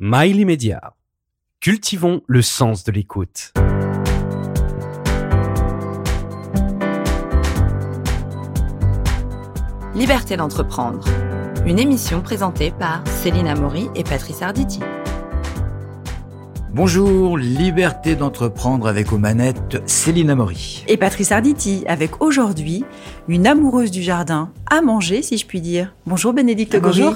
Mail Media. Cultivons le sens de l'écoute. Liberté d'entreprendre. Une émission présentée par Céline Amaury et Patrice Arditi. Bonjour, liberté d'entreprendre avec aux manettes Céline Amaury. Et Patrice Arditi avec aujourd'hui une amoureuse du jardin à manger si je puis dire. Bonjour Bénédicte Bonjour.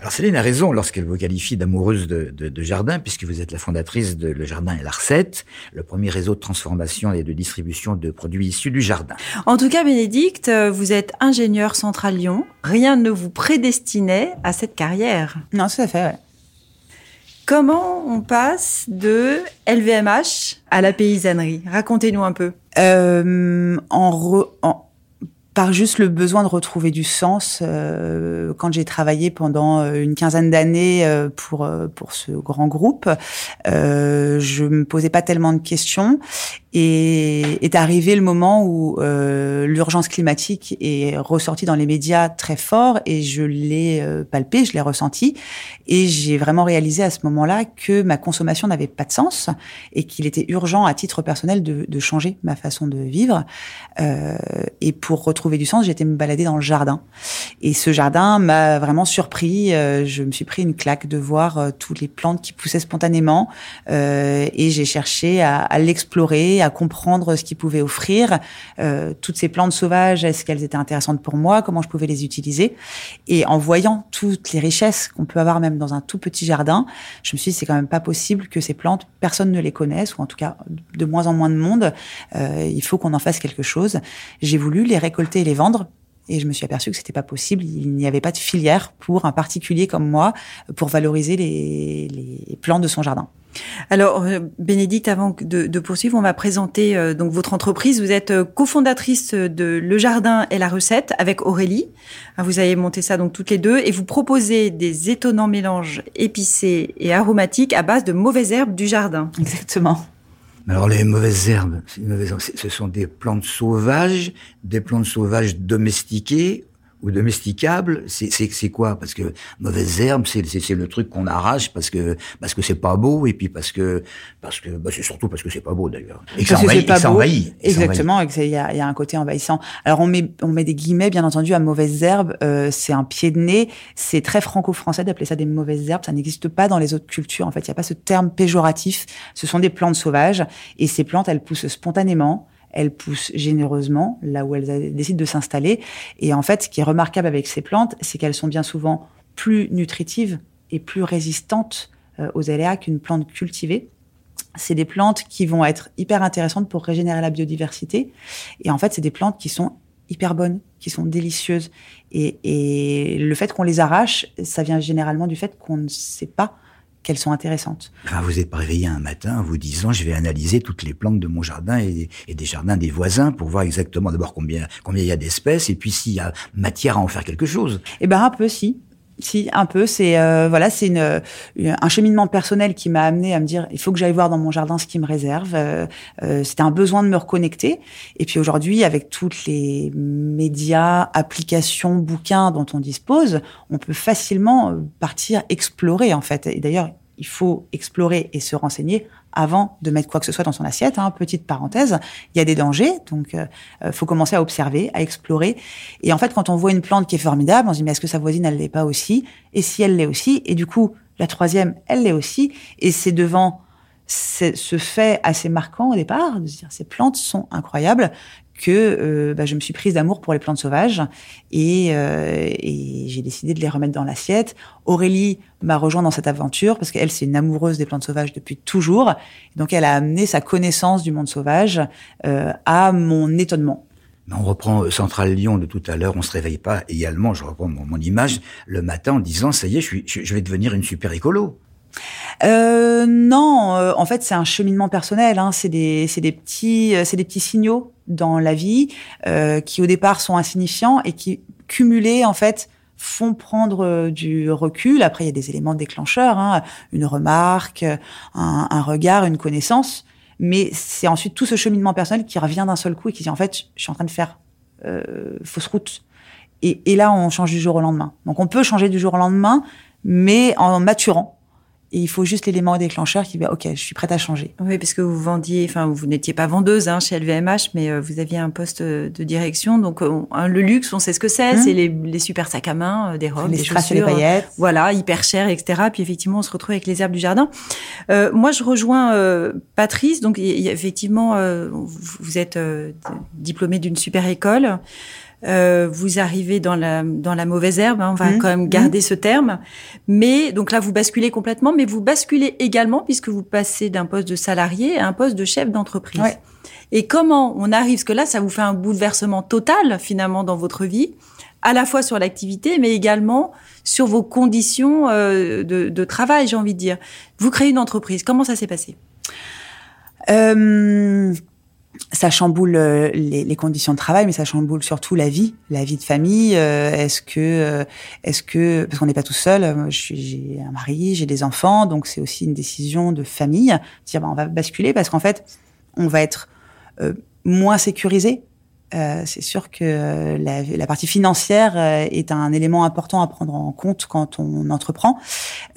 Alors Céline a raison lorsqu'elle vous qualifie d'amoureuse de, de, jardin, puisque vous êtes la fondatrice de Le Jardin et la Recette, le premier réseau de transformation et de distribution de produits issus du jardin. En tout cas, Bénédicte, vous êtes ingénieur central Lyon. Rien ne vous prédestinait à cette carrière. Non, tout à fait, ouais. Comment on passe de LVMH à la paysannerie? Racontez-nous un peu. Euh, en, en par juste le besoin de retrouver du sens. Euh, quand j'ai travaillé pendant euh, une quinzaine d'années euh, pour pour ce grand groupe, euh, je me posais pas tellement de questions et est arrivé le moment où euh, l'urgence climatique est ressortie dans les médias très fort et je l'ai palpé, je l'ai ressenti et j'ai vraiment réalisé à ce moment-là que ma consommation n'avait pas de sens et qu'il était urgent à titre personnel de, de changer ma façon de vivre et pour retrouver du sens, j'étais me balader dans le jardin. Et ce jardin m'a vraiment surpris. Euh, je me suis pris une claque de voir euh, toutes les plantes qui poussaient spontanément. Euh, et j'ai cherché à, à l'explorer, à comprendre ce qu'il pouvait offrir. toutes ces plantes sauvages, est-ce qu'elles étaient intéressantes pour moi? Comment je pouvais les utiliser? Et en voyant toutes les richesses qu'on peut avoir même dans un tout petit jardin, je me suis dit c'est quand même pas possible que ces plantes, personne ne les connaisse, ou en tout cas de moins en moins de monde. il faut qu'on en fasse quelque chose. J'ai voulu les récolter et les vendre. Et je me suis aperçu que c'était pas possible. Il n'y avait pas de filière pour un particulier comme moi pour valoriser les, les de son jardin. Alors, euh, Bénédicte, avant de, de, poursuivre, on va présenter euh, donc votre entreprise. Vous êtes euh, cofondatrice de Le Jardin et la Recette avec Aurélie. Ah, vous avez monté ça donc toutes les deux et vous proposez des étonnants mélanges épicés et aromatiques à base de mauvaises herbes du jardin. Exactement. Alors les mauvaises herbes, ce sont des plantes sauvages, des plantes sauvages domestiquées ou domesticable, c'est quoi? Parce que mauvaise herbe, c'est le truc qu'on arrache parce que parce que c'est pas beau et puis parce que parce que bah, c'est surtout parce que c'est pas beau d'ailleurs. Et que ça envahit, Exactement, et il y a, y a un côté envahissant. Alors on met on met des guillemets bien entendu à mauvaise herbe, euh, c'est un pied de nez, c'est très franco-français d'appeler ça des mauvaises herbes, ça n'existe pas dans les autres cultures. En fait, il y a pas ce terme péjoratif. Ce sont des plantes sauvages. Et ces plantes elles poussent spontanément elles poussent généreusement là où elles décident de s'installer. Et en fait, ce qui est remarquable avec ces plantes, c'est qu'elles sont bien souvent plus nutritives et plus résistantes euh, aux aléas qu'une plante cultivée. C'est des plantes qui vont être hyper intéressantes pour régénérer la biodiversité. Et en fait, c'est des plantes qui sont hyper bonnes, qui sont délicieuses. Et, et le fait qu'on les arrache, ça vient généralement du fait qu'on ne sait pas qu'elles sont intéressantes. Enfin, vous êtes pas réveillé un matin en vous disant je vais analyser toutes les plantes de mon jardin et, des jardins des voisins pour voir exactement d'abord combien combien il y a d'espèces et puis s'il y a matière à en faire quelque chose. Eh ben un peu si. Si un peu, c'est euh, voilà, c'est une, un cheminement personnel qui m'a amené à me dire il faut que j'aille voir dans mon jardin ce qui me réserve. Euh, euh, C'était un besoin de me reconnecter. Et puis aujourd'hui, avec toutes les médias, applications, bouquins dont on dispose, on peut facilement partir explorer en fait. Et d'ailleurs, il faut explorer et se renseigner avant de mettre quoi que ce soit dans son assiette. Hein. Petite parenthèse, il y a des dangers, donc euh, euh, faut commencer à observer, à explorer. Et en fait, quand on voit une plante qui est formidable, on se dit mais est-ce que sa voisine elle l'est pas aussi? Et si elle l'est aussi? Et du coup, la troisième, elle l'est aussi. Et c'est devant ce fait assez marquant au départ de se dire ces plantes sont incroyables que euh, bah, je me suis prise d'amour pour les plantes sauvages et, euh, et j'ai décidé de les remettre dans l'assiette. Aurélie m'a rejoint dans cette aventure parce qu'elle c'est une amoureuse des plantes sauvages depuis toujours. Donc elle a amené sa connaissance du monde sauvage euh, à mon étonnement. On reprend Central Lyon de tout à l'heure, on se réveille pas également, je reprends mon, image, le matin en disant ça y est, je, suis, je vais devenir une super écolo. Euh, non, euh, en fait, c'est un cheminement personnel. Hein. C'est des, c'est des petits, euh, c'est des petits signaux dans la vie euh, qui au départ sont insignifiants et qui cumulés en fait font prendre du recul. Après, il y a des éléments déclencheurs, hein, une remarque, un, un, regard, une connaissance. Mais c'est ensuite tout ce cheminement personnel qui revient d'un seul coup et qui dit en fait, je suis en train de faire euh, fausse route. Et, et là, on change du jour au lendemain. Donc, on peut changer du jour au lendemain, mais en maturant et il faut juste l'élément déclencheur qui va, ok, je suis prête à changer. Oui, parce que vous vendiez, enfin, vous n'étiez pas vendeuse hein, chez LVMH, mais euh, vous aviez un poste de direction. Donc, euh, le luxe, on sait ce que c'est, mmh. c'est les, les, super sacs à main, euh, des robes, les des chaussures, les paillettes. voilà, hyper cher, etc. Puis effectivement, on se retrouve avec les herbes du jardin. Euh, moi, je rejoins Patrice. Donc, y, y, effectivement, vous êtes diplômé d'une super école. Euh, vous arrivez dans la dans la mauvaise herbe, hein, on va mmh. quand même garder mmh. ce terme. Mais donc là, vous basculez complètement, mais vous basculez également puisque vous passez d'un poste de salarié à un poste de chef d'entreprise. Et comment on arrive, parce que là, ça vous fait un bouleversement total finalement dans votre vie, à la fois sur l'activité, mais également sur vos conditions euh, de, de travail, j'ai envie de dire. Vous créez une entreprise. Comment ça s'est passé? Euh ça chamboule euh, les, les, conditions de travail, mais ça chamboule surtout la vie, la vie de famille. Euh, est-ce que, euh, est-ce que, parce qu'on n'est pas tout seul. J'ai un mari, j'ai des enfants, donc c'est aussi une décision de famille. Dire, bah, on va basculer parce qu'en fait, on va être moins sécurisé. C'est sûr que la, la, partie financière est un élément important à prendre en compte quand on entreprend,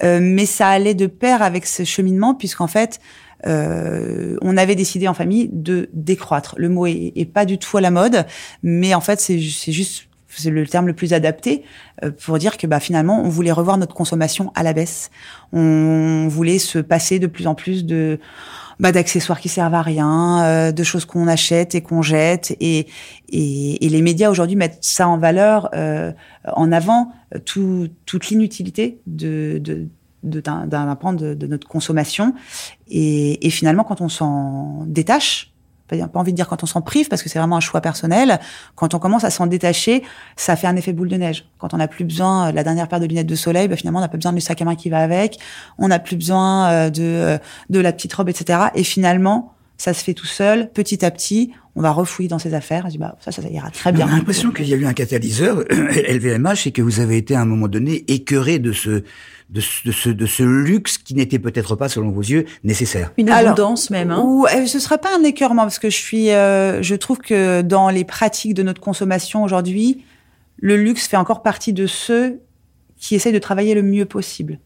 mais ça allait de pair avec ce cheminement puisqu'en fait euh, on avait décidé en famille de décroître. Le mot est, pas du tout à la mode, mais en fait c'est juste c'est le terme le plus adapté euh, pour dire que bah finalement on voulait revoir notre consommation à la baisse. On voulait se passer de plus en plus de bah, d'accessoires qui servent à rien, euh, de choses qu'on achète et qu'on jette. Et, et, les médias aujourd'hui mettent ça en valeur, en avant, tout, toute l'inutilité de, de d'un point de, de, notre consommation. Et, et finalement, quand on s'en détache, pas envie de dire quand on s'en prive parce que c'est vraiment un choix personnel. Quand on commence à s'en détacher, ça fait un effet boule de neige. Quand on n'a plus besoin de la dernière paire de lunettes de soleil, bah finalement on n'a pas besoin du sac à main qui va avec, on n'a plus besoin euh, de euh, de la petite robe, etc. Et finalement, ça se fait tout seul, petit à petit. On va refouiller dans ses affaires. On se dit, bah, ça, ça ira très bien. A l'impression qu'il y a eu un catalyseur, LVMH, et que vous avez été à un moment donné écœuré de ce, de ce, de ce, luxe qui n'était peut-être pas, selon vos yeux, nécessaire. Une abondance même. Hein. Ou euh, ce serait pas un écœurement parce que je suis, euh, je trouve que dans les pratiques de notre consommation aujourd'hui, le luxe fait encore partie de ceux qui essayent de travailler le mieux possible.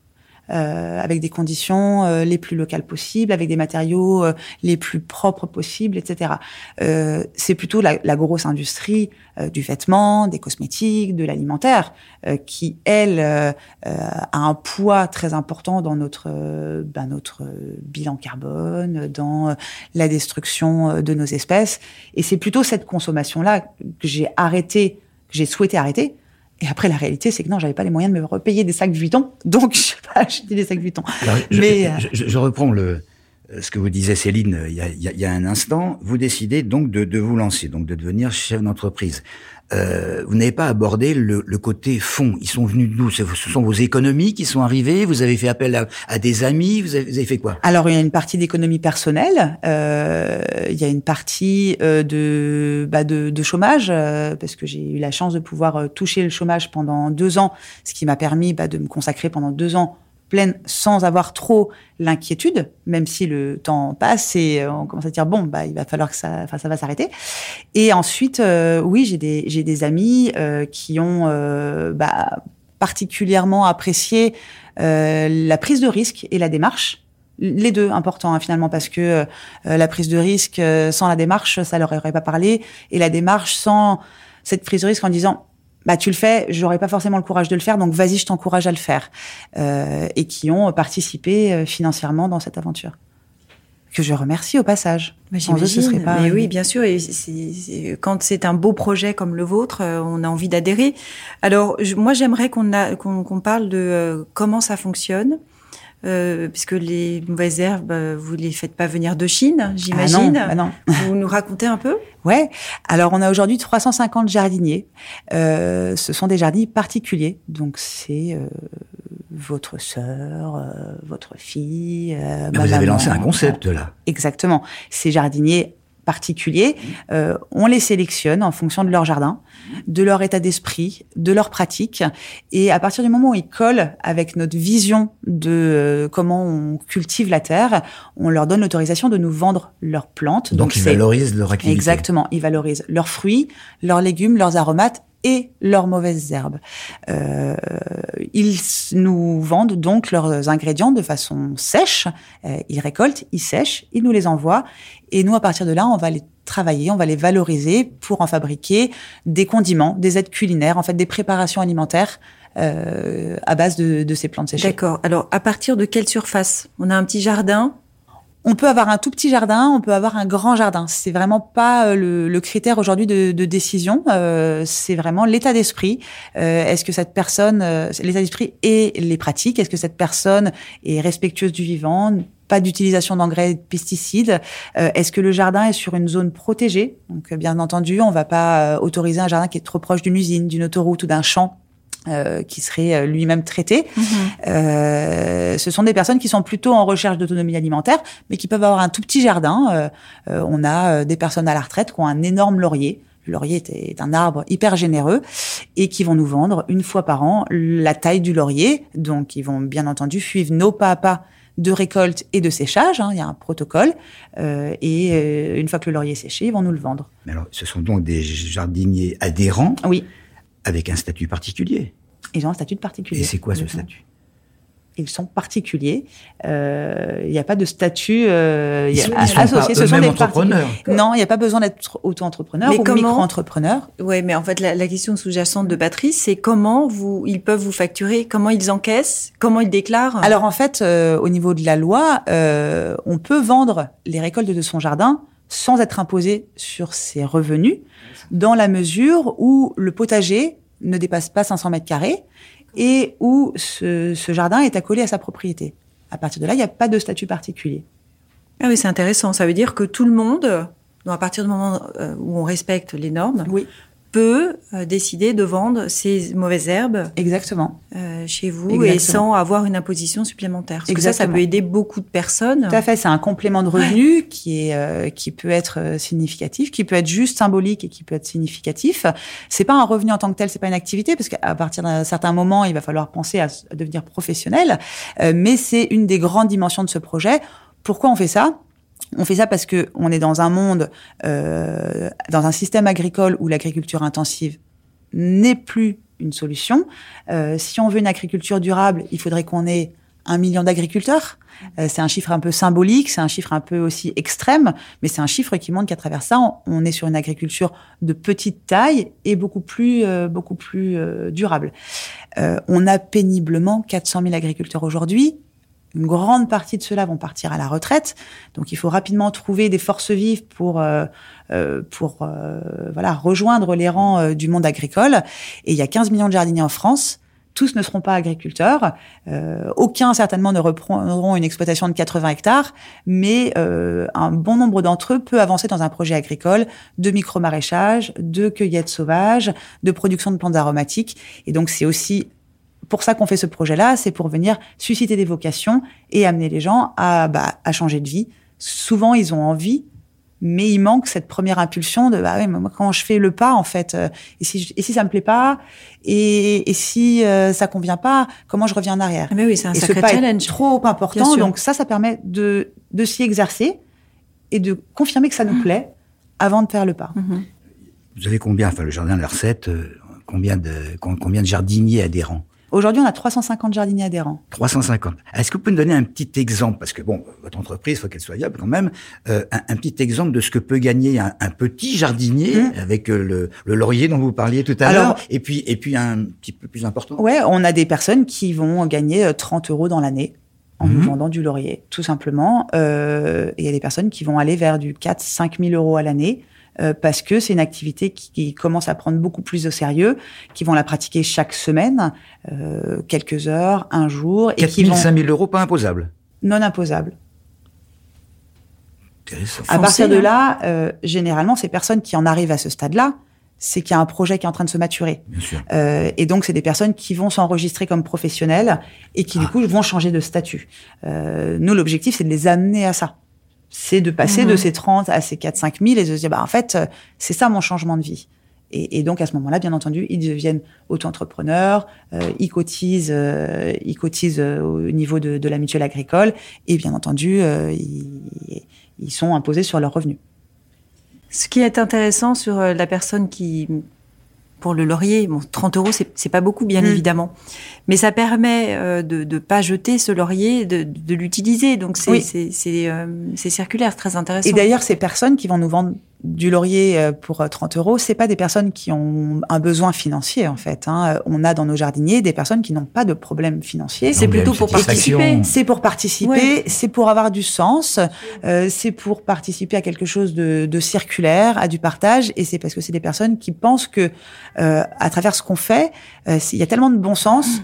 Euh, avec des conditions euh, les plus locales possibles, avec des matériaux euh, les plus propres possibles, etc. c'est plutôt la, la, grosse industrie du vêtement, des cosmétiques, de l'alimentaire, qui elle a un poids très important dans notre ben, notre bilan carbone, dans la destruction de nos espèces. Et c'est plutôt cette consommation là que j'ai arrêté, que j'ai souhaité arrêter et après, la réalité, c'est que non, j'avais pas les moyens de me repayer des sacs Vuitton, donc je n'ai pas acheté des sacs Vuitton. je, Mais je, je, je, reprends le ce que vous disait Céline euh, il y a, il y a un instant. Vous décidez donc de, de vous lancer, donc de devenir chef d'entreprise euh, vous n'avez pas abordé le, le, côté fond. Ils sont venus d'où Ce sont vos économies qui sont arrivées Vous avez fait appel à, à des amis vous avez, vous avez, fait quoi? Alors, il y a une partie d'économie personnelle. Euh, il y a une partie euh, de, bah de, de, chômage, euh, parce que j'ai eu la chance de pouvoir euh, toucher le chômage pendant deux ans, ce qui m'a permis bah, de me consacrer pendant deux ans pleine sans avoir trop l'inquiétude, même si le temps passe et euh, on commence à dire bon bah il va falloir que ça, enfin ça va s'arrêter. Et ensuite, euh, oui j'ai des j'ai des amis euh, qui ont bah, particulièrement apprécié la prise de risque et la démarche. Les deux importants hein, finalement parce que la prise de risque sans la démarche ça leur aurait pas parlé et la démarche sans cette prise de risque en disant bah tu le fais, j'aurais pas forcément le courage de le faire, donc vas-y, je t'encourage à le faire, euh, et qui ont participé euh, financièrement dans cette aventure. Que je remercie au passage. Mais ce serait pas. Mais oui, bien sûr. Et quand c'est un beau projet comme le vôtre, euh, on a envie d'adhérer. Alors, moi, j'aimerais qu'on qu'on parle de euh, comment ça fonctionne. Euh, puisque les mauvaises herbes, euh, vous les faites pas venir de Chine, ah j'imagine. Ah non, Vous nous racontez un peu? Ouais. Alors on a aujourd'hui 350 jardiniers. Euh, ce sont des jardiniers particuliers, donc c'est euh, votre sœur, euh, votre fille. Euh, vous avez lancé un concept là. Exactement. Ces jardiniers particuliers, euh, on les sélectionne en fonction de leur jardin, de leur état d'esprit, de leur pratique, et à partir du moment où ils collent avec notre vision de euh, comment on cultive la terre, on leur donne l'autorisation de nous vendre leurs plantes. Donc, ils valorisent leur activité. Exactement, ils valorisent leurs fruits, leurs légumes, leurs aromates et leurs mauvaises herbes. Euh, ils nous vendent donc leurs ingrédients de façon sèche. Euh, ils récoltent, ils sèchent, ils nous les envoient. Et nous, à partir de là, on va les travailler, on va les valoriser pour en fabriquer des condiments, des aides culinaires, en fait des préparations alimentaires euh, à base de, de ces plantes séchées. D'accord. Alors, à partir de quelle surface? On a un petit jardin? On peut avoir un tout petit jardin, on peut avoir un grand jardin. C'est vraiment pas euh, le, le critère aujourd'hui de, de, décision. Euh, c'est vraiment l'état d'esprit. Euh, est-ce que cette personne, euh, l'état d'esprit et les pratiques, est-ce que cette personne est respectueuse du vivant, pas d'utilisation d'engrais et de pesticides. Euh, est-ce que le jardin est sur une zone protégée? Donc, bien entendu, on va pas autoriser un jardin qui est trop proche d'une usine, d'une autoroute ou d'un champ euh, qui serait euh, lui-même traité. Mhm. Euh, ce sont des personnes qui sont plutôt en recherche d'autonomie alimentaire, mais qui peuvent avoir un tout petit jardin. Euh, on a des personnes à la retraite qui ont un énorme laurier. Le laurier est un arbre hyper généreux et qui vont nous vendre une fois par an la taille du laurier. Donc, ils vont bien entendu suivre nos pas à pas de récolte et de séchage. Hein, il y a un protocole. Euh, et une fois que le laurier est séché, ils vont nous le vendre. Mais alors, ce sont donc des jardiniers adhérents Oui avec un statut particulier? Ils ont un statut particulier. Et c'est quoi ce statut? Ils sont particuliers. Euh, il n'y a pas de statut euh, ils sont, associé. ce sont des entrepreneurs. Non, il n'y a pas besoin d'être auto-entrepreneur ou micro-entrepreneur. Oui, mais en fait, la, la question sous-jacente de Patrice, c'est comment vous, ils peuvent vous facturer, comment ils encaissent, comment ils déclarent? Alors en fait, euh, au niveau de la loi, euh, on peut vendre les récoltes de son jardin sans être imposé sur ses revenus, dans la mesure où le potager ne dépasse pas 500 mètres carrés et où ce, jardin est accolé à sa propriété. À partir de là, il n'y a pas de statut particulier. Ah oui, c'est intéressant. Ça veut dire que tout le monde, à partir du moment euh, où on respecte les normes, oui peut euh, décider de vendre ces mauvaises herbes exactement euh, chez vous et sans avoir une imposition supplémentaire. Parce que ça, ça peut aider beaucoup de personnes. Tout à fait, c'est un complément de revenu qui est euh, qui peut être euh, significatif, qui peut être juste symbolique et qui peut être significatif. C'est pas un revenu en tant que tel, c'est pas une activité parce qu'à partir d'un certain moment, il va falloir penser à, à devenir professionnel. Euh, mais c'est une des grandes dimensions de ce projet. Pourquoi on fait ça? On fait ça parce que on est dans un monde, euh, dans un système agricole où l'agriculture intensive n'est plus une solution. Euh, si on veut une agriculture durable, il faudrait qu'on ait un million d'agriculteurs. Euh, c'est un chiffre un peu symbolique, c'est un chiffre un peu aussi extrême, mais c'est un chiffre qui montre qu'à travers ça, on, est sur une agriculture de petite taille et beaucoup plus, euh, beaucoup plus euh, durable. on a péniblement 400 000 agriculteurs aujourd'hui. Une grande partie de ceux-là vont partir à la retraite, donc il faut rapidement trouver des forces vives pour euh, euh pour euh, voilà rejoindre les rangs euh, du monde agricole. Et il y a 15 millions de jardiniers en France. Tous ne seront pas agriculteurs. aucun certainement ne reprendront une exploitation de 80 hectares, mais un bon nombre d'entre eux peut avancer dans un projet agricole de micro-maraîchage, de cueillette sauvage, de production de plantes aromatiques. Et donc c'est aussi pour ça qu'on fait ce projet-là, c'est pour venir susciter des vocations et amener les gens à, bah, à changer de vie. Souvent, ils ont envie, mais il manque cette première impulsion de bah ouais, moi, quand je fais le pas en fait, euh, et si et si ça me plaît pas, et, et si euh, ça convient pas, comment je reviens en arrière? Mais oui, c'est un et sacré challenge. trop important, donc ça, ça permet de de s'y exercer et de confirmer que ça nous plaît avant de faire le pas. Mhm. Vous avez combien, enfin le jardin de la recette, euh, combien de combien de jardiniers adhérents? Aujourd'hui, on a 350 jardiniers adhérents. 350. Est-ce que vous pouvez nous donner un petit exemple Parce que, bon, votre entreprise, il faut qu'elle soit viable quand même. Euh, un, petit exemple de ce que peut gagner un, petit jardinier mmh. avec euh, le, laurier dont vous parliez tout à l'heure. Et puis, et puis un petit peu plus important? Ouais, on a des personnes qui vont gagner 30 euh, euros dans l'année en nous mmh. vendant du laurier, tout simplement. Euh, il y a des personnes qui vont aller vers du 4-5 000 euros à l'année euh, parce que c'est une activité qui, commence à prendre beaucoup plus au sérieux, qui vont la pratiquer chaque semaine, euh, quelques heures, un jour. 4 000, 5 000 euros, pas imposables Non imposables. À partir de là, euh, généralement, ces personnes qui en arrivent à ce stade-là, c'est qu'il y a un projet qui est en train de se maturer. Bien sûr. Euh, et donc, c'est des personnes qui vont s'enregistrer comme professionnels et qui, du ah. coup, vont changer de statut. Euh, nous, l'objectif, c'est de les amener à ça c'est de passer de mhm. ces 30 à ces 4 5 000 et de se dire bah en fait euh, c'est ça mon changement de vie et, et donc à ce moment-là bien entendu ils deviennent auto-entrepreneurs euh, ils cotisent euh, ils cotisent euh, au niveau de, de, la mutuelle agricole et bien entendu ils, ils, sont imposés sur leurs revenus ce qui est intéressant sur la personne qui pour le laurier. Bon, 30 euros, c'est pas beaucoup, bien Mm. évidemment. Mais ça permet euh, de ne pas jeter ce laurier, de, de l'utiliser. Donc, c'est Oui. euh, c'est circulaire, c'est très intéressant. Et d'ailleurs, ces personnes qui vont nous vendre du laurier euh, pour euh, 30 euros, c'est pas des personnes qui ont un besoin financier en fait. Hein. On a dans nos jardiniers des personnes qui n'ont pas de problème financier. C'est plutôt pour participer. C'est pour participer, Ouais. c'est pour avoir du sens, euh, c'est pour participer à quelque chose de, de circulaire, à du partage, et c'est parce que c'est des personnes qui pensent que euh, à travers ce qu'on fait, euh, il y a tellement de bon sens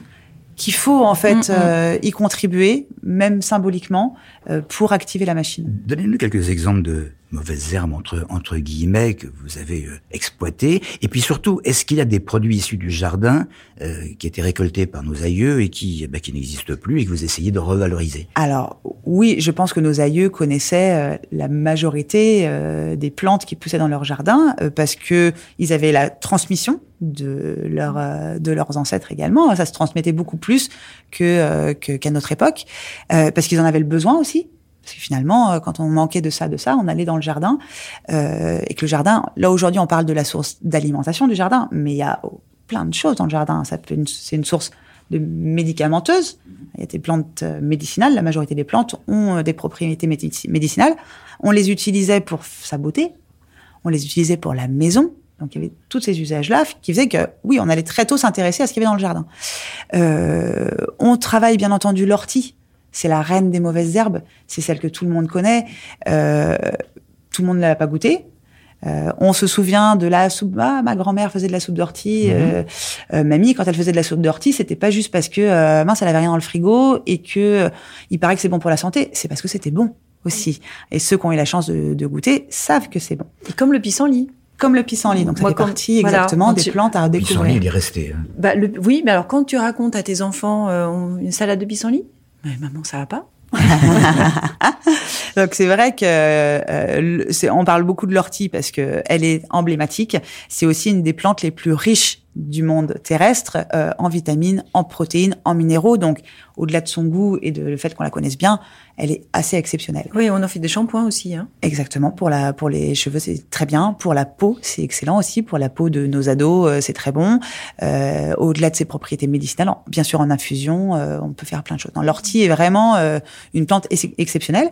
qu'il faut en fait Mm, mm. euh, y contribuer, même symboliquement, euh, pour activer la machine. Donnez-nous quelques exemples de mauvaises herbes entre, entre guillemets que vous avez euh, exploitées. Et puis surtout, est-ce qu'il y a des produits issus du jardin euh, qui étaient récoltés par nos aïeux et qui, bah, qui n'existent plus et que vous essayez de revaloriser? Alors oui, je pense que nos aïeux connaissaient euh, la majorité euh, des plantes qui poussaient dans leur jardin euh, parce que ils avaient la transmission de leur euh, de leurs ancêtres également. Ça se transmettait beaucoup plus que euh, qu'à notre époque euh, parce qu'ils en avaient le besoin aussi. Parce que finalement, euh, quand on manquait de ça, de ça, on allait dans le jardin euh, et que le jardin. Là aujourd'hui, on parle de la source d'alimentation du jardin, mais il y a plein de choses dans le jardin. C'est une source de médicamenteuse. Il y a des plantes euh, médicinales. La majorité des plantes ont euh, des propriétés médici- médicinales. On les utilisait pour sa beauté. On les utilisait pour la maison. Donc il y avait tous ces usages-là qui faisaient que, oui, on allait très tôt s'intéresser à ce qu'il y avait dans le jardin. Euh, on travaille bien entendu l'ortie. C'est la reine des mauvaises herbes. C'est celle que tout le monde connaît. Euh, tout le monde ne l'a pas goûtée. Euh, on se souvient de la soupe. Ah, ma grand-mère faisait de la soupe d'ortie. Euh, euh, mamie, quand elle faisait de la soupe d'ortie, c'était pas juste parce que euh, mince, elle avait rien dans le frigo et que euh, il paraît que c'est bon pour la santé. C'est parce que c'était bon aussi. Et ceux qui ont eu la chance de, de goûter savent que c'est bon. Et comme le pissenlit. Comme le pissenlit. Donc ça Moi, fait comme- partie voilà, exactement des tu- plantes à Pissenlit, découvrir. il est resté. hein. Bah, le- oui, mais alors quand tu racontes à tes enfants euh, une salade de pissenlit, maman, ça va pas Donc c'est vrai que euh, on parle beaucoup de l'ortie parce que elle est emblématique. C'est aussi une des plantes les plus riches du monde terrestre euh, en vitamines, en protéines, en minéraux. Donc au-delà de son goût et de le fait qu'on la connaisse bien, elle est assez exceptionnelle. Oui, on en fait des shampoings aussi. Hein. Exactement. Pour la pour les cheveux, c'est très bien. Pour la peau, c'est excellent aussi. Pour la peau de nos ados, euh, c'est très bon. Euh, Au-delà de ses propriétés médicinales, en- bien sûr en infusion, euh, on peut faire plein de choses. L'ortie est vraiment euh, une plante ex- exceptionnelle.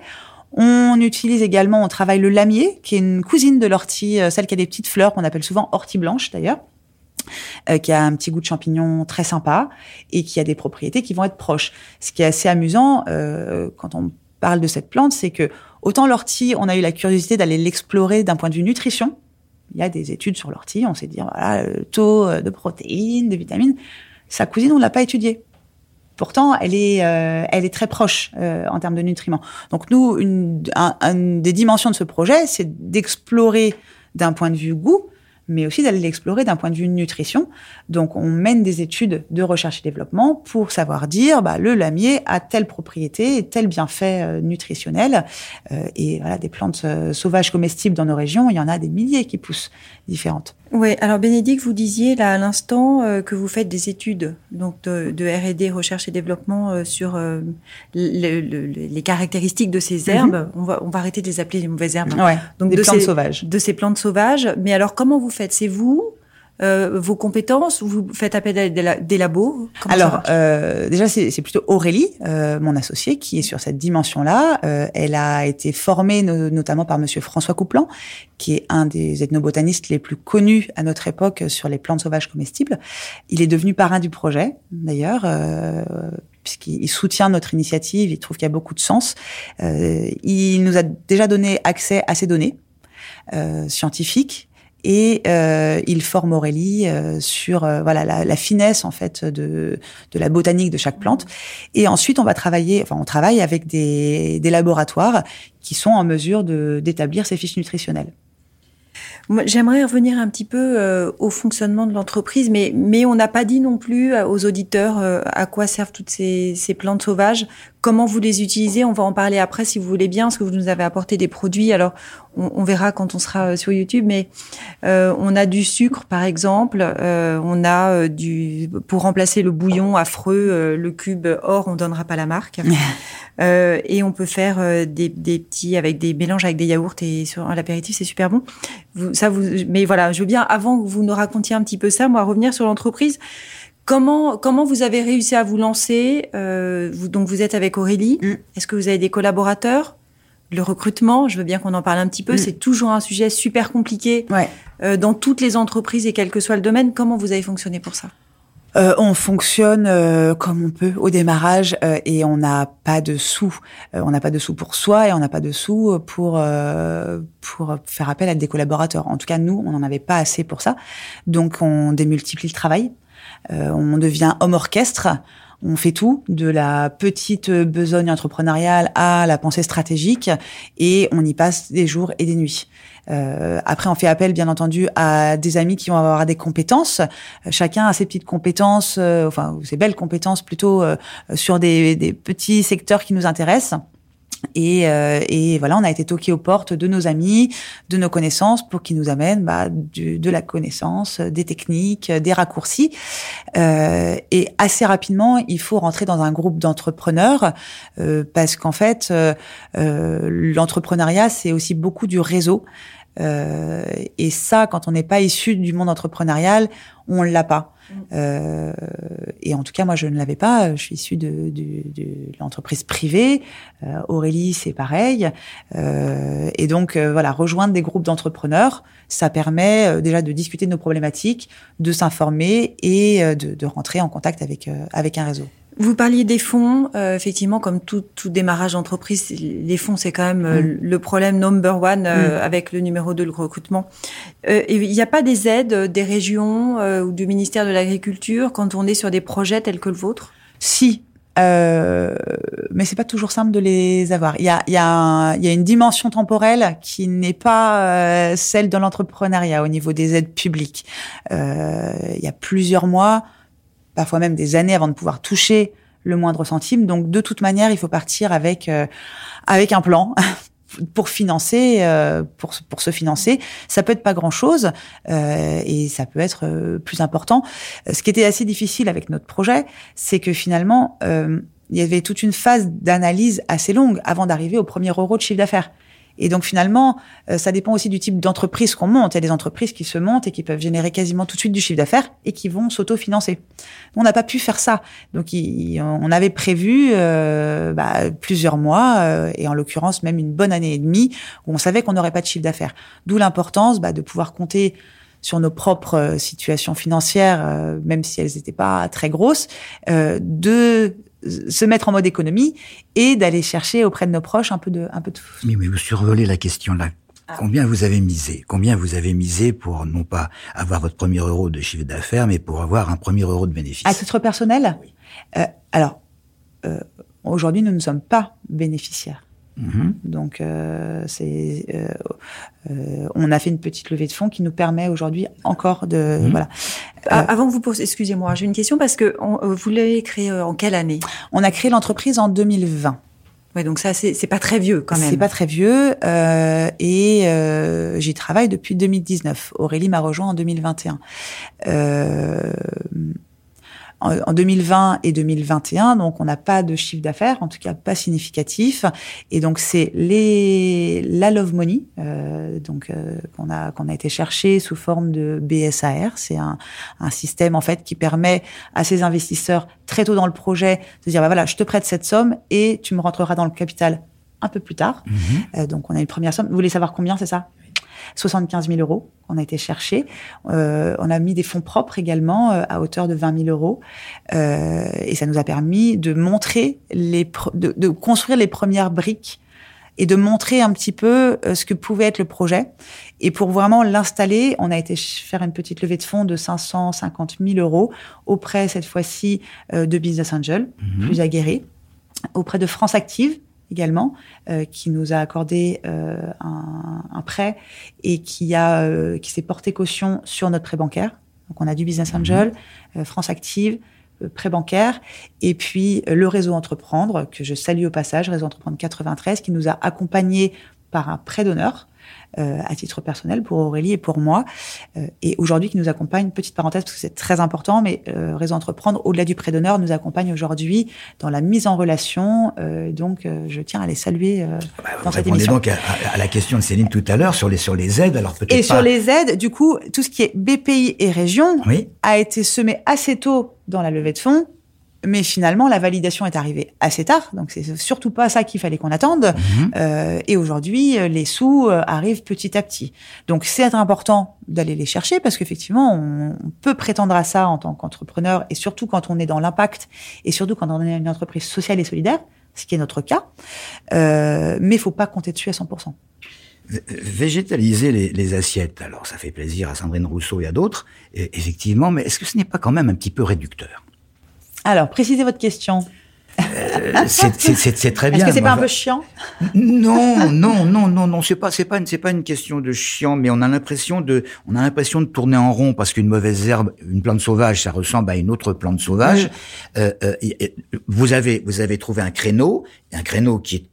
On utilise également, on travaille le lamier, qui est une cousine de l'ortie, euh, celle qui a des petites fleurs qu'on appelle souvent ortie blanche d'ailleurs, euh, qui a un petit goût de champignon très sympa et qui a des propriétés qui vont être proches. Ce qui est assez amusant euh, quand on parle de cette plante, c'est que autant l'ortie, on a eu la curiosité d'aller l'explorer d'un point de vue nutrition. Il y a des études sur l'ortie, on sait dire voilà le taux euh, de protéines, de vitamines. Sa cousine, on l'a pas étudiée. Pourtant, elle est, euh, elle est très proche euh, en termes de nutriments. Donc nous, une, un- une des dimensions de ce projet, c'est d'explorer d'un point de vue goût, mais aussi d'aller l'explorer d'un point de vue nutrition. Donc on mène des études de recherche et développement pour savoir dire, bah, le lamier a telle propriété, tel bienfait euh, nutritionnel. Euh, et voilà, des plantes euh, sauvages comestibles dans nos régions, il y en a des milliers qui poussent différentes. Oui, alors Bénédicte, vous disiez là à l'instant euh, que vous faites des études donc de, de R&D, recherche et développement euh, sur euh, le- le- le- les caractéristiques de ces herbes. on, va, on va arrêter de les appeler les mauvaises herbes. Ouais, Donc des de plantes ces- sauvages. De ces plantes sauvages. Mais alors comment vous faites? C'est vous euh, vos compétences ou vous faites appel à des, la- des labos Comment Alors, euh, déjà, c'est plutôt Aurélie, euh, mon associée, qui est sur cette dimension-là. Euh, elle a été formée no- notamment par Monsieur François Couplan, qui est un des ethnobotanistes les plus connus à notre époque sur les plantes sauvages comestibles. Il est devenu parrain du projet, d'ailleurs. Euh, puisqu'il il soutient notre initiative, il trouve qu'il y a beaucoup de sens. Euh, il nous a déjà donné accès à ces données euh, scientifiques et euh, il forme Aurélie euh, sur euh, voilà la, la finesse en fait de de la botanique de chaque plante et ensuite on va travailler enfin on travaille avec des, des laboratoires qui sont en mesure de d'établir ces fiches nutritionnelles. J'aimerais revenir un petit peu au fonctionnement de l'entreprise, mais, mais on n'a pas dit non plus aux auditeurs à quoi servent toutes ces, ces plantes sauvages. Comment vous les utilisez. On va en parler après si vous voulez bien, parce que vous nous avez apporté des produits. Alors, on, on verra quand on sera euh, sur YouTube, mais euh, on a du sucre, par exemple. Euh, on a euh, du pour remplacer le bouillon affreux, euh, le cube or, on donnera pas la marque. Euh, et on peut faire des, des, petits avec des mélanges avec des yaourts et sur l'apéritif, c'est super bon. Vous, ça vous, mais voilà, je veux bien avant que vous nous racontiez un petit peu ça, moi revenir sur l'entreprise. Comment, comment vous avez réussi à vous lancer euh, vous, Donc vous êtes avec Aurélie. Mm. Est-ce que vous avez des collaborateurs? Le recrutement, je veux bien qu'on en parle un petit peu. Mm. C'est toujours un sujet super compliqué ouais. euh, dans toutes les entreprises et quel que soit le domaine. Comment vous avez fonctionné pour ça? Euh, on fonctionne euh, comme on peut au démarrage euh, et on n'a pas de sous. Euh, on n'a pas de sous pour soi et on n'a pas de sous pour euh, pour faire appel à des collaborateurs. En tout cas, nous, on n'en avait pas assez pour ça. Donc, on démultiplie le travail. Euh, on devient homme orchestre. On fait tout, de la petite besogne entrepreneuriale à la pensée stratégique, et on y passe des jours et des nuits. Euh, après, on fait appel, bien entendu, à des amis qui vont avoir des compétences. chacun a ses petites compétences, euh, enfin ses belles compétences plutôt euh, sur des, des petits secteurs qui nous intéressent. Et, euh, et, voilà, on a été toqué aux portes de nos amis, de nos connaissances, pour qu'ils nous amènent bah, du, de la connaissance, des techniques, des raccourcis. Euh, et assez rapidement, il faut rentrer dans un groupe d'entrepreneurs, euh, parce qu'en fait, euh, euh, l'entrepreneuriat, c'est aussi beaucoup du réseau. Euh, et ça, quand on n'est pas issu du monde entrepreneurial, on l'a pas. Euh, et en tout cas, moi, je ne l'avais pas. Je suis issue de, de, de l'entreprise privée. Euh, Aurélie, c'est pareil. Euh, et donc, euh, voilà, rejoindre des groupes d'entrepreneurs, ça permet euh, déjà de discuter de nos problématiques, de s'informer et de, de, rentrer en contact avec avec un réseau. Vous parliez des fonds, euh, effectivement, comme tout, tout démarrage d'entreprise, les fonds, c'est quand même euh, mm. le problème number one euh, mm. avec le numéro 2, le recrutement. Euh, il n'y a pas des aides des régions ou du ministère de l'Agriculture quand on est sur des projets tels que le vôtre? Si. mais c'est pas toujours simple de les avoir. Il y a, il y a, un, il y a une dimension temporelle qui n'est pas celle de l'entrepreneuriat au niveau des aides publiques. il y a plusieurs mois, parfois même des années avant de pouvoir toucher le moindre centime. Donc de toute manière, il faut partir avec euh, avec un plan pour financer euh, pour pour se financer. Ça peut être pas grand chose euh, et ça peut être euh, plus important. Ce qui était assez difficile avec notre projet, c'est que finalement euh, il y avait toute une phase d'analyse assez longue avant d'arriver au premier euro de chiffre d'affaires. Et donc finalement, euh, ça dépend aussi du type d'entreprise qu'on monte. Il y a des entreprises qui se montent et qui peuvent générer quasiment tout de suite du chiffre d'affaires et qui vont s'autofinancer. On n'a pas pu faire ça. Donc on avait prévu euh, bah, plusieurs mois euh, et en l'occurrence même une bonne année et demie où on savait qu'on n'aurait pas de chiffre d'affaires. D'où l'importance bah, de pouvoir compter sur nos propres euh, situations financières, euh, même si elles n'étaient pas très grosses, euh, de se mettre en mode économie et d'aller chercher auprès de nos proches un peu de un peu de mais, mais vous survolez la question là ah. Combien vous avez misé? Combien vous avez misé pour non pas avoir votre premier euro de chiffre d'affaires, mais pour avoir un premier euro de bénéfice? À titre personnel? Oui. euh, Alors, euh, aujourd'hui, nous ne sommes pas bénéficiaires. Mmh. Donc, euh, c'est, euh, euh, on a fait une petite levée de fonds qui nous permet aujourd'hui encore de mmh. voilà. Ah, avant que vous posez, excusez-moi, j'ai une question parce que on, vous l'avez créé en quelle année? On a créé l'entreprise en 2020. Ouais, donc ça c'est pas très vieux quand même. C'est pas très vieux euh, et euh, j'y travaille depuis 2019. Aurélie m'a rejoint en 2021. Euh, en 2020 et 2021, donc on n'a pas de chiffre d'affaires, en tout cas pas significatif, et donc c'est les la Love Money, euh, donc euh, qu'on a qu'on a été chercher sous forme de BSAR, c'est un, un système en fait qui permet à ces investisseurs très tôt dans le projet de dire bah voilà je te prête cette somme et tu me rentreras dans le capital un peu plus tard. Mmh. Euh, donc on a une première somme. Vous voulez savoir combien c'est ça? 75 000 euros qu'on a été chercher. Euh, on a mis des fonds propres également euh, à hauteur de 20 000 euros. Euh, et ça nous a permis de montrer les, de, de, construire les premières briques et de montrer un petit peu euh, ce que pouvait être le projet. Et pour vraiment l'installer, on a été faire une petite levée de fonds de 550 000 euros auprès, cette fois-ci, euh, de Business Angel, mmh. plus aguerris, auprès de France Active, également, euh, qui nous a accordé euh, un, un, prêt et qui a euh, qui s'est porté caution sur notre prêt bancaire. Donc on a du Business Angel, mmh. France Active, prêt bancaire, et puis le réseau Entreprendre, que je salue au passage, réseau Entreprendre 93, qui nous a accompagnés par un prêt d'honneur euh, à titre personnel pour Aurélie et pour moi. Euh, et aujourd'hui, qui nous accompagne, petite parenthèse parce que c'est très important, mais euh, Réseau Entreprendre, au-delà du prêt d'honneur, nous accompagne aujourd'hui dans la mise en relation. Euh, donc, euh, je tiens à les saluer euh, Ah bah, dans vous cette répondez émission. donc à, à- à la question de Céline tout à l'heure sur les, sur les aides. Alors peut-être Et pas... sur les aides, du coup, tout ce qui est BPI et région Oui. a été semé assez tôt dans la levée de fonds. Mais finalement, la validation est arrivée assez tard, donc c'est surtout pas ça qu'il fallait qu'on attende. Mhm. Euh, et aujourd'hui, euh, les sous euh, arrivent petit à petit. Donc c'est important d'aller les chercher parce qu'effectivement, on, on peut prétendre à ça en tant qu'entrepreneur et surtout quand on est dans l'impact et surtout quand on est une entreprise sociale et solidaire, ce qui est notre cas. Euh, mais il faut pas compter dessus à 100%. V- Végétaliser les, les assiettes, alors ça fait plaisir à Sandrine Rousseau et à d'autres, et- effectivement, mais est-ce que ce n'est pas quand même un petit peu réducteur? Alors, précisez votre question. Euh, c'est- très bien. Est-ce que c'est pas un peu chiant? Non, non, non, non, non, c'est pas, c'est pas, une- c'est pas une question de chiant, mais on a l'impression de, on a l'impression de tourner en rond parce qu'une mauvaise herbe, une plante sauvage, ça ressemble à une autre plante sauvage. Euh, euh, vous avez, vous avez trouvé un créneau, un créneau qui est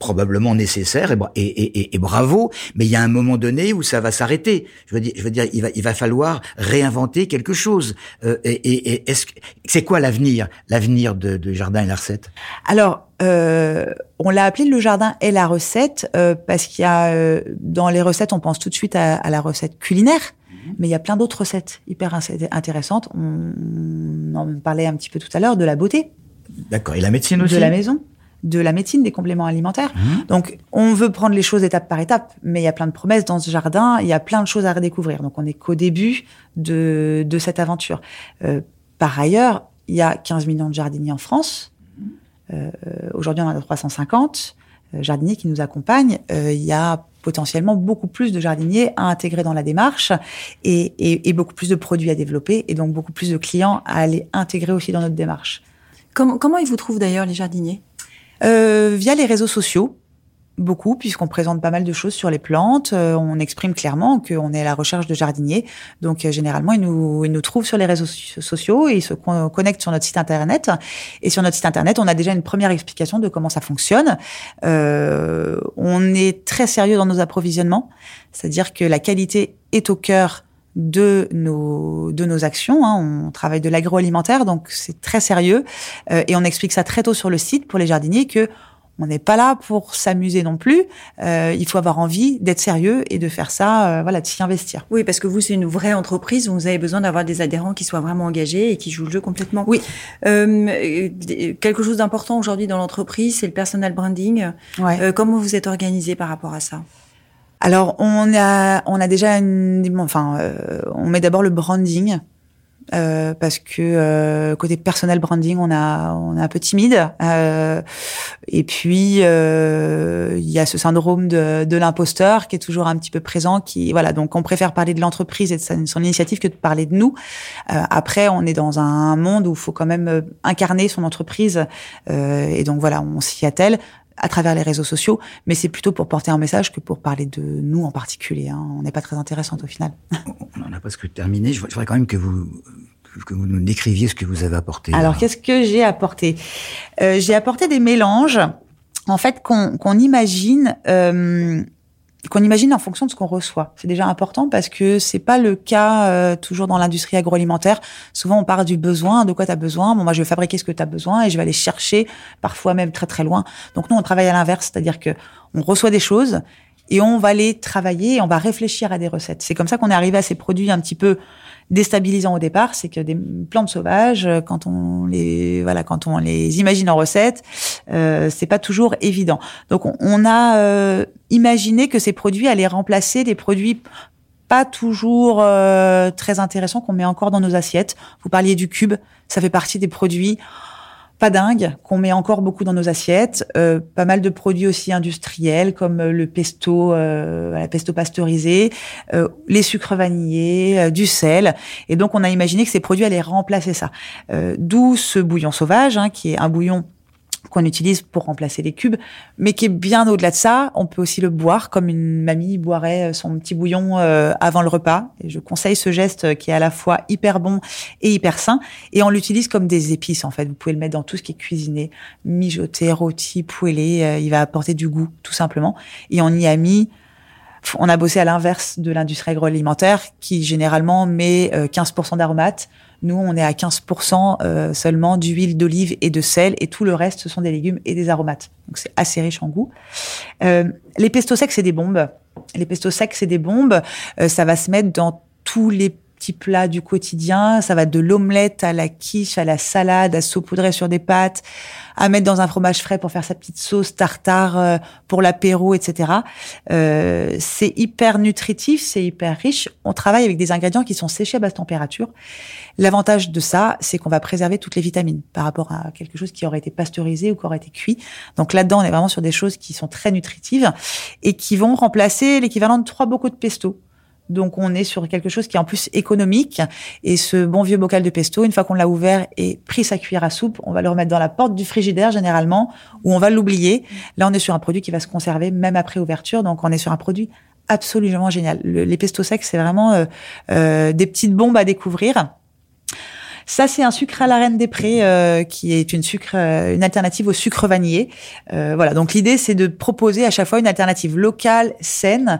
probablement nécessaire et, bra- et, et, et- et bravo, mais il y a un moment donné où ça va s'arrêter. Je veux dire, je veux dire, il va, il va falloir réinventer quelque chose. Euh, et, est-ce c'est quoi l'avenir, l'avenir de, de Jardin et la recette? Alors, euh, on l'a appelé le jardin et la recette euh, parce qu'il y a euh, dans les recettes, on pense tout de suite à, à la recette culinaire, mais il y a plein d'autres recettes hyper intéressantes. On en parlait un petit peu tout à l'heure de la beauté, D'accord. Et la médecine aussi? de la maison, de la médecine, des compléments alimentaires. Mhm. Donc, on veut prendre les choses étape par étape, mais il y a plein de promesses dans ce jardin, il y a plein de choses à redécouvrir. Donc, on n'est qu'au début de, de cette aventure. Euh, par ailleurs, il y a 15 millions de jardiniers en France. Euh, Aujourd'hui, on en a 350 euh, jardiniers qui nous accompagnent. Euh, il y a potentiellement beaucoup plus de jardiniers à intégrer dans la démarche et, et, et beaucoup plus de produits à développer et donc beaucoup plus de clients à aller intégrer aussi dans notre démarche. Comment, comment ils vous trouvent d'ailleurs, les jardiniers? Euh, via les réseaux sociaux, beaucoup, puisqu'on présente pas mal de choses sur les plantes. Euh, on exprime clairement qu'on est à la recherche de jardiniers. Donc, euh, généralement, ils nous, ils nous trouvent sur les réseaux so- sociaux et ils se con- connectent sur notre site Internet. Et sur notre site Internet, on a déjà une première explication de comment ça fonctionne. Euh, on est très sérieux dans nos approvisionnements, c'est-à-dire que la qualité est au cœur de nos de nos actions. hein. On travaille de l'agroalimentaire, donc c'est très sérieux. Euh, et on explique ça très tôt sur le site pour les jardiniers que on n'est pas là pour s'amuser non plus. Euh, il faut avoir envie d'être sérieux et de faire ça, euh, voilà, de s'y investir. Oui, parce que vous, c'est une vraie entreprise où vous avez besoin d'avoir des adhérents qui soient vraiment engagés et qui jouent le jeu complètement. Oui. Euh, euh, quelque chose d'important aujourd'hui dans l'entreprise, c'est le personal branding. Ouais. Euh, comment vous êtes organisé par rapport à ça? Alors on a on a déjà une, enfin euh, on met d'abord le branding. euh, parce que euh, côté personnel branding, on a on est un peu timide. Euh, et puis euh, il y a ce syndrome de, de l'imposteur qui est toujours un petit peu présent. Qui voilà, donc on préfère parler de l'entreprise et de son initiative que de parler de nous. Euh, après, on est dans un monde où il faut quand même incarner son entreprise. Et donc voilà, on s'y attelle à travers les réseaux sociaux, mais c'est plutôt pour porter un message que pour parler de nous en particulier. Hein. On n'est pas très intéressante au final. On en a presque terminé. Je voudrais quand même que vous que vous nous décriviez ce que vous avez apporté. Alors, là. qu'est-ce que j'ai apporté? Euh, J'ai apporté des mélanges, en fait, qu'on qu'on imagine. Euh, qu'on imagine en fonction de ce qu'on reçoit. C'est déjà important parce que c'est pas le cas euh, toujours dans l'industrie agroalimentaire. Souvent, on part du besoin, de quoi tu as besoin. Bon, moi, je vais fabriquer ce que tu as besoin et je vais aller chercher, parfois même très très loin. Donc nous, on travaille à l'inverse, c'est-à-dire que on reçoit des choses et on va les travailler et on va réfléchir à des recettes. C'est comme ça qu'on est arrivé à ces produits un petit peu déstabilisants au départ, c'est que des plantes sauvages, euh, quand on les voilà, quand on les imagine en recette, euh, c'est pas toujours évident. Donc on, on a euh, imaginé que ces produits allaient remplacer des produits pas toujours euh, très intéressants qu'on met encore dans nos assiettes. Vous parliez du cube, ça fait partie des produits pas dingue qu'on met encore beaucoup dans nos assiettes. Euh, pas mal de produits aussi industriels comme euh, le pesto, euh, la pesto pasteurisé, euh, les sucres vanillés, euh, du sel. Et donc on a imaginé que ces produits allaient remplacer ça. Euh, D'où ce bouillon sauvage, hein, qui est un bouillon qu'on utilise pour remplacer les cubes, mais qui est bien au-delà de ça. On peut aussi le boire comme une mamie boirait son petit bouillon euh, avant le repas. Et je conseille ce geste qui est à la fois hyper bon et hyper sain. Et on l'utilise comme des épices en fait. Vous pouvez le mettre dans tout ce qui est cuisiné, mijoté, rôti, poêlé. Euh, il va apporter du goût tout simplement. Et on y a mis on a bossé à l'inverse de l'industrie agroalimentaire qui généralement met 15% d'aromates nous, on est à 15% euh, seulement d'huile d'olive et de sel, et tout le reste, ce sont des légumes et des aromates. Donc c'est assez riche en goût. Euh, les pestos secs, c'est des bombes. Les pestos secs, c'est des bombes. Euh, ça va se mettre dans tous les petits plats du quotidien. Ça va de l'omelette à la quiche, à la salade, à saupoudrer sur des pâtes, à mettre dans un fromage frais pour faire sa petite sauce tartare euh, pour l'apéro, etc. Euh, c'est hyper nutritif, c'est hyper riche. On travaille avec des ingrédients qui sont séchés à basse température. L'avantage de ça, c'est qu'on va préserver toutes les vitamines par rapport à quelque chose qui aurait été pasteurisé ou qui aurait été cuit. Donc là-dedans, on est vraiment sur des choses qui sont très nutritives et qui vont remplacer l'équivalent de trois bocaux de pesto. Donc on est sur quelque chose qui est en plus économique. Et ce bon vieux bocal de pesto, une fois qu'on l'a ouvert et pris sa cuillère à soupe, on va le remettre dans la porte du frigidaire généralement, ou on va l'oublier. Là, on est sur un produit qui va se conserver même après ouverture. Donc on est sur un produit absolument génial. les pestos secs, c'est vraiment euh, euh, des petites bombes à découvrir. Ça, c'est un sucre à la reine des prés, euh, qui est une sucre, euh, une alternative au sucre vanillé. Euh, voilà. Donc l'idée, c'est de proposer à chaque fois une alternative locale, saine,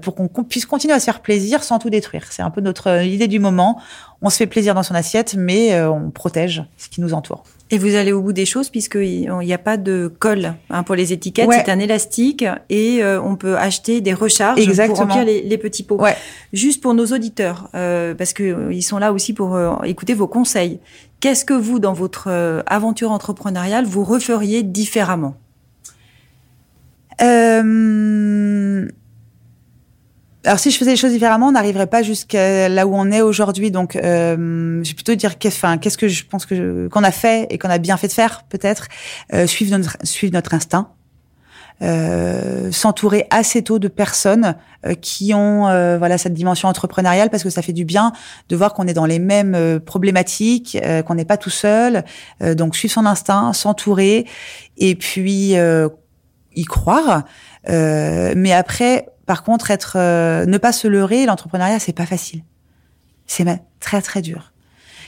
pour qu'on puisse continuer à se faire plaisir sans tout détruire. C'est un peu notre idée du moment on se fait plaisir dans son assiette, mais euh, on protège ce qui nous entoure. Et vous allez au bout des choses puisqu'il n'y a pas de colle hein, pour les étiquettes, c'est un élastique et euh, on peut acheter des recharges pour remplir les, petits pots. Juste pour nos auditeurs, euh, parce que ils sont là aussi pour écouter vos conseils. Qu'est-ce que vous, dans votre aventure entrepreneuriale, vous referiez différemment? Alors si je faisais les choses différemment, on n'arriverait pas jusqu'à là où on est aujourd'hui. Donc, euh, je vais plutôt dire qu'est-ce, que je pense que qu'on a fait et qu'on a bien fait de faire, peut-être euh, suivre notre suivre notre instinct, euh, s'entourer assez tôt de personnes euh, qui ont euh, voilà cette dimension entrepreneuriale parce que ça fait du bien de voir qu'on est dans les mêmes euh, problématiques, qu'on n'est pas tout seul. donc suivre son instinct, s'entourer et puis y croire. Mais après par contre, être, euh, ne pas se leurrer, l'entrepreneuriat, c'est pas facile. C'est très très dur.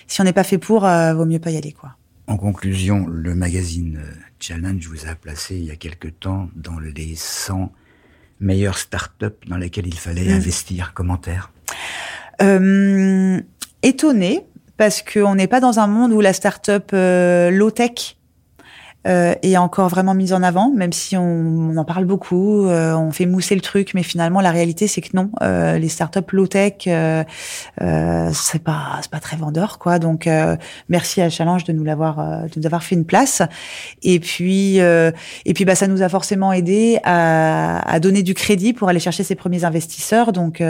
Si on n'est pas fait pour, euh, vaut mieux pas y aller, quoi. En conclusion, le magazine euh, Challenge vous a placé il y a quelque temps dans les 100 meilleures startups dans lesquelles il fallait mm. investir. Commentaire euh, Étonné, parce qu'on n'est pas dans un monde où la startup euh, low-tech euh, est encore vraiment mise en avant, même si on, on en parle beaucoup, euh, on fait mousser le truc, mais finalement la réalité c'est que non, euh, les startups low tech, euh, euh, c'est pas c'est pas très vendeur quoi. Donc euh, merci à Challenge de nous l'avoir de nous avoir fait une place. Et puis et puis bah ça nous a forcément aidé à, à donner du crédit pour aller chercher ses premiers investisseurs. Donc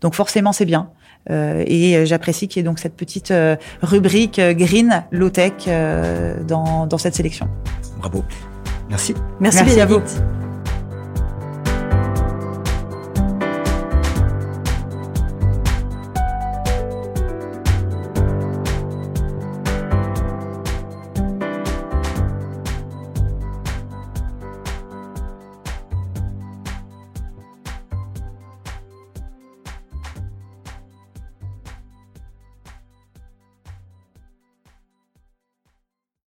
donc forcément c'est bien. Euh, et euh, j'apprécie qu'il y ait donc cette petite euh, rubrique green low tech dans, dans cette sélection. Bravo. Merci. Merci, Merci à vous.